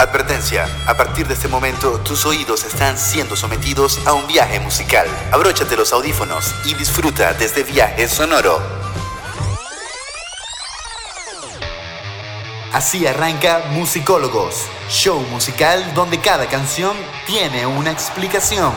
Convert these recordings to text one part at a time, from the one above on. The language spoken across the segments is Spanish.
Advertencia, a partir de este momento tus oídos están siendo sometidos a un viaje musical. Abróchate los audífonos y disfruta de este viaje sonoro. Así arranca Musicólogos, show musical donde cada canción tiene una explicación.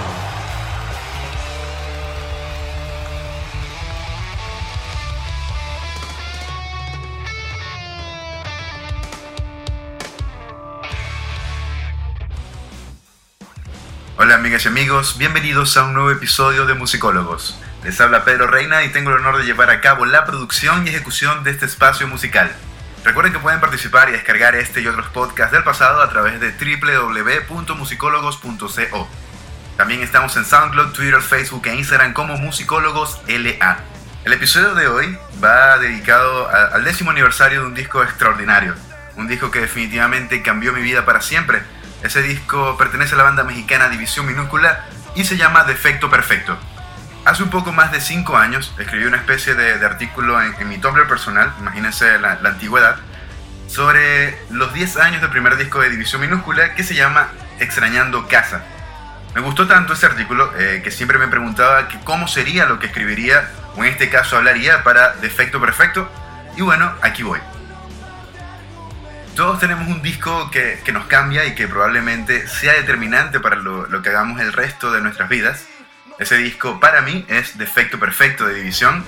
Amigas y amigos, bienvenidos a un nuevo episodio de Musicólogos. Les habla Pedro Reina y tengo el honor de llevar a cabo la producción y ejecución de este espacio musical. Recuerden que pueden participar y descargar este y otros podcasts del pasado a través de www.musicólogos.co. También estamos en SoundCloud, Twitter, Facebook e Instagram como Musicólogos LA. El episodio de hoy va dedicado al décimo aniversario de un disco extraordinario, un disco que definitivamente cambió mi vida para siempre ese disco pertenece a la banda mexicana División Minúscula y se llama Defecto Perfecto. Hace un poco más de 5 años escribí una especie de, artículo en, mi Tumblr personal, imagínense la, antigüedad, sobre los 10 años del primer disco de División Minúscula que se llama Extrañando Casa. Me gustó tanto ese artículo eh, que siempre me preguntaba que cómo sería lo que escribiría, o en este caso hablaría para Defecto Perfecto, y bueno, aquí voy. Todos tenemos un disco que, nos cambia y que probablemente sea determinante para lo, que hagamos el resto de nuestras vidas. Ese disco para mí es Defecto Perfecto de División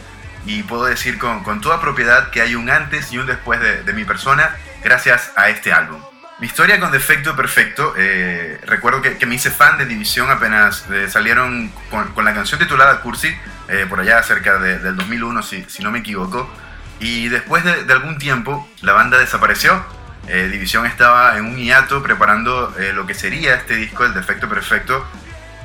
y puedo decir con, toda propiedad que hay un antes y un después de, mi persona gracias a este álbum. Mi historia con Defecto Perfecto, eh, recuerdo que, me hice fan de División apenas eh, salieron con, la canción titulada Cursi, eh, por allá cerca del 2001 si, si, no me equivoco, y después de, de algún tiempo la banda desapareció eh, División estaba en un hiato preparando eh, lo que sería este disco, El Defecto Perfecto,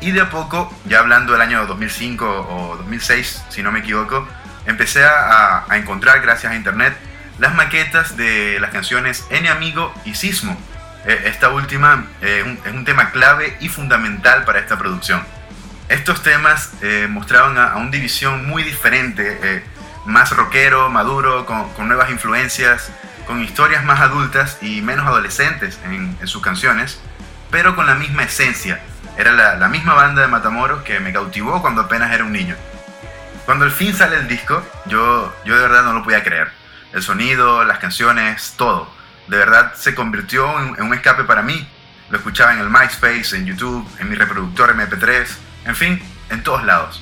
y de a poco, ya hablando del año 2005 o 2006, si no me equivoco, empecé a, encontrar, gracias a internet, las maquetas de las canciones N Amigo y Sismo. Eh, esta última es un tema clave y fundamental para esta producción. Estos temas mostraban a, un División muy diferente, más rockero, maduro, con nuevas influencias, con historias más adultas y menos adolescentes en, sus canciones, pero con la misma esencia. Era la, misma banda de Matamoros que me cautivó cuando apenas era un niño. Cuando al fin sale el disco, yo, yo de verdad no lo podía creer. El sonido, las canciones, todo. De verdad se convirtió en, un escape para mí. Lo escuchaba en el MySpace, en YouTube, en mi reproductor MP3, en fin, en todos lados.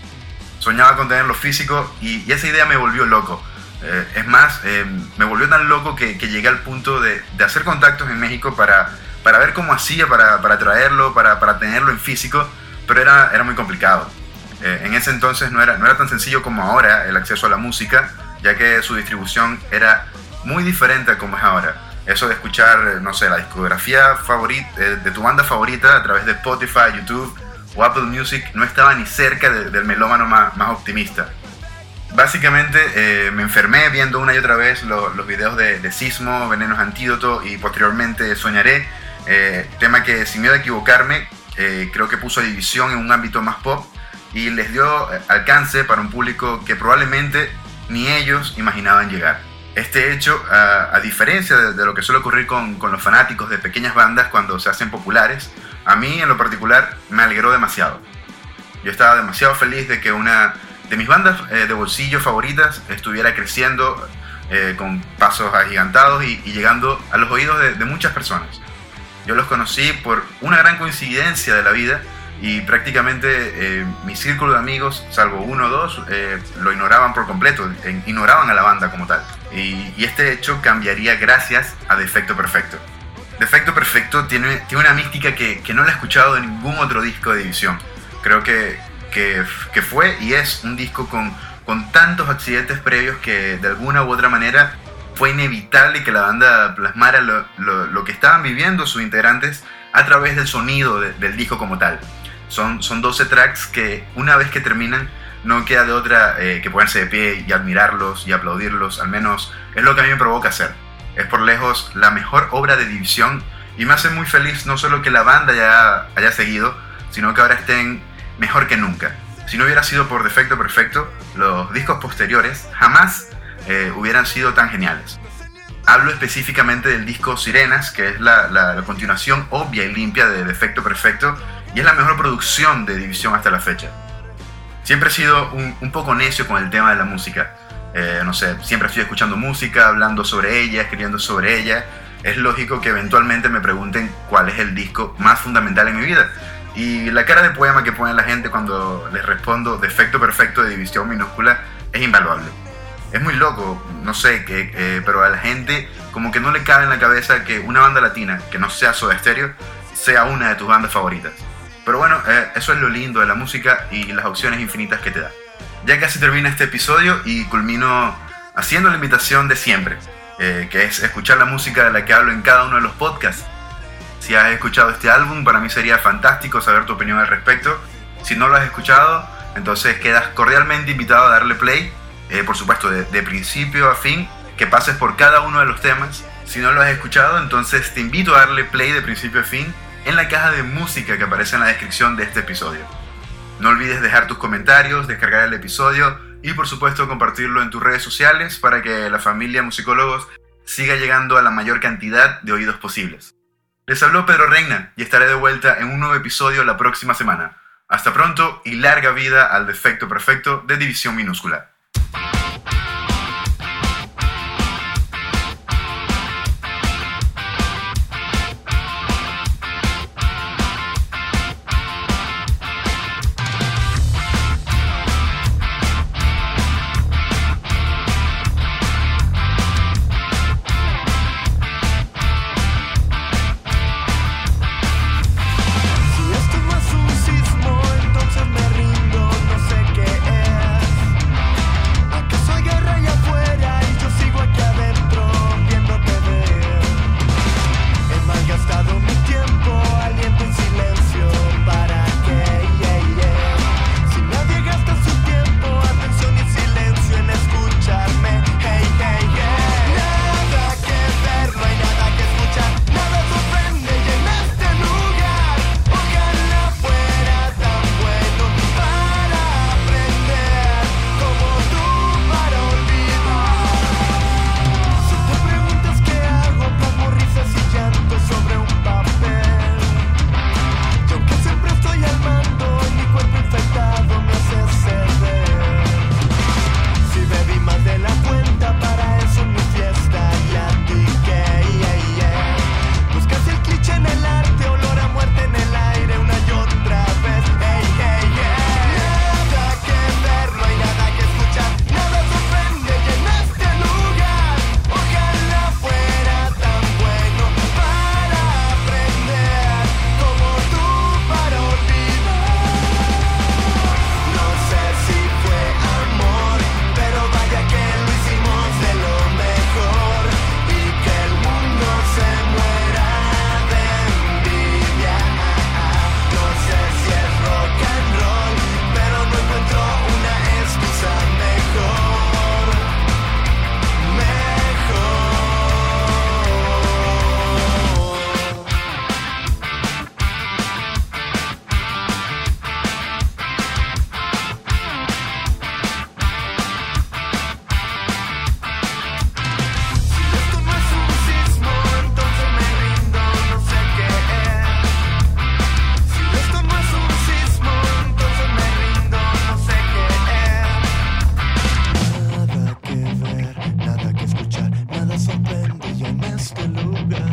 Soñaba con tenerlo físico y esa idea me volvió loco eh, es más, eh, me volvió tan loco que, llegué al punto de, hacer contactos en México para, para ver cómo hacía, para, para traerlo, para, para, tenerlo en físico, pero era, era muy complicado. Eh, en ese entonces no era, no era tan sencillo como ahora el acceso a la música, ya que su distribución era muy diferente a como es ahora. Eso de escuchar, no sé, la discografía favorita, de tu banda favorita a través de Spotify, YouTube o Apple Music no estaba ni cerca del melómano más, más optimista. Básicamente eh, me enfermé viendo una y otra vez los videos de, Sismo, Venenos Antídoto y posteriormente Soñaré, eh, tema que sin miedo a equivocarme eh, creo que puso división en un ámbito más pop y les dio alcance para un público que probablemente ni ellos imaginaban llegar. Este hecho, a, diferencia de, lo que suele ocurrir con, con los fanáticos de pequeñas bandas cuando se hacen populares, a mí en lo particular me alegró demasiado. Yo estaba demasiado feliz de que una de mis bandas eh, de bolsillo favoritas estuviera creciendo eh, con pasos agigantados y, llegando a los oídos de, muchas personas. Yo los conocí por una gran coincidencia de la vida y prácticamente eh, mi círculo de amigos, salvo uno o dos, lo ignoraban por completo, ignoraban a la banda como tal. Y, este hecho cambiaría gracias a Defecto Perfecto. Defecto Perfecto tiene, tiene una mística que, que no la he escuchado en ningún otro disco de división. Creo que, que, fue y es un disco con, con tantos accidentes previos que de alguna u otra manera fue inevitable que la banda plasmara lo, lo, que estaban viviendo sus integrantes a través del sonido del disco como tal. Son, son 12 tracks que una vez que terminan no queda de otra eh, que ponerse de pie y admirarlos y aplaudirlos, al menos es lo que a mí me provoca hacer. Es por lejos la mejor obra de división y me hace muy feliz no solo que la banda ya haya seguido, sino que ahora estén mejor que nunca. Si no hubiera sido por defecto perfecto, los discos posteriores jamás eh, hubieran sido tan geniales. Hablo específicamente del disco Sirenas, que es la, continuación obvia y limpia de Defecto Perfecto y es la mejor producción de División hasta la fecha. Siempre he sido un, un poco necio con el tema de la música. Eh, no sé, siempre estoy escuchando música, hablando sobre ella, escribiendo sobre ella. Es lógico que eventualmente me pregunten cuál es el disco más fundamental en mi vida. Y la cara de poema que pone la gente cuando les respondo defecto perfecto de división minúscula es invaluable. Es muy loco, no sé, que, eh, pero a la gente como que no le cabe en la cabeza que una banda latina, que no sea Soda Stereo, sea una de tus bandas favoritas. Pero bueno, eh, eso es lo lindo de la música y las opciones infinitas que te da. Ya casi termina este episodio y culmino haciendo la invitación de siempre, eh, que es escuchar la música de la que hablo en cada uno de los podcasts. Si has escuchado este álbum, para mí sería fantástico saber tu opinión al respecto. Si no lo has escuchado, entonces quedas cordialmente invitado a darle play, eh, por supuesto, de, de principio a fin, que pases por cada uno de los temas. Si no lo has escuchado, entonces te invito a darle play de principio a fin en la caja de música que aparece en la descripción de este episodio. No olvides dejar tus comentarios, descargar el episodio y por supuesto compartirlo en tus redes sociales para que la familia Musicólogos siga llegando a la mayor cantidad de oídos posibles. Les habló Pedro Reina y estaré de vuelta en un nuevo episodio la próxima semana. Hasta pronto y larga vida al defecto perfecto de división minúscula. sorprende y en este lugar.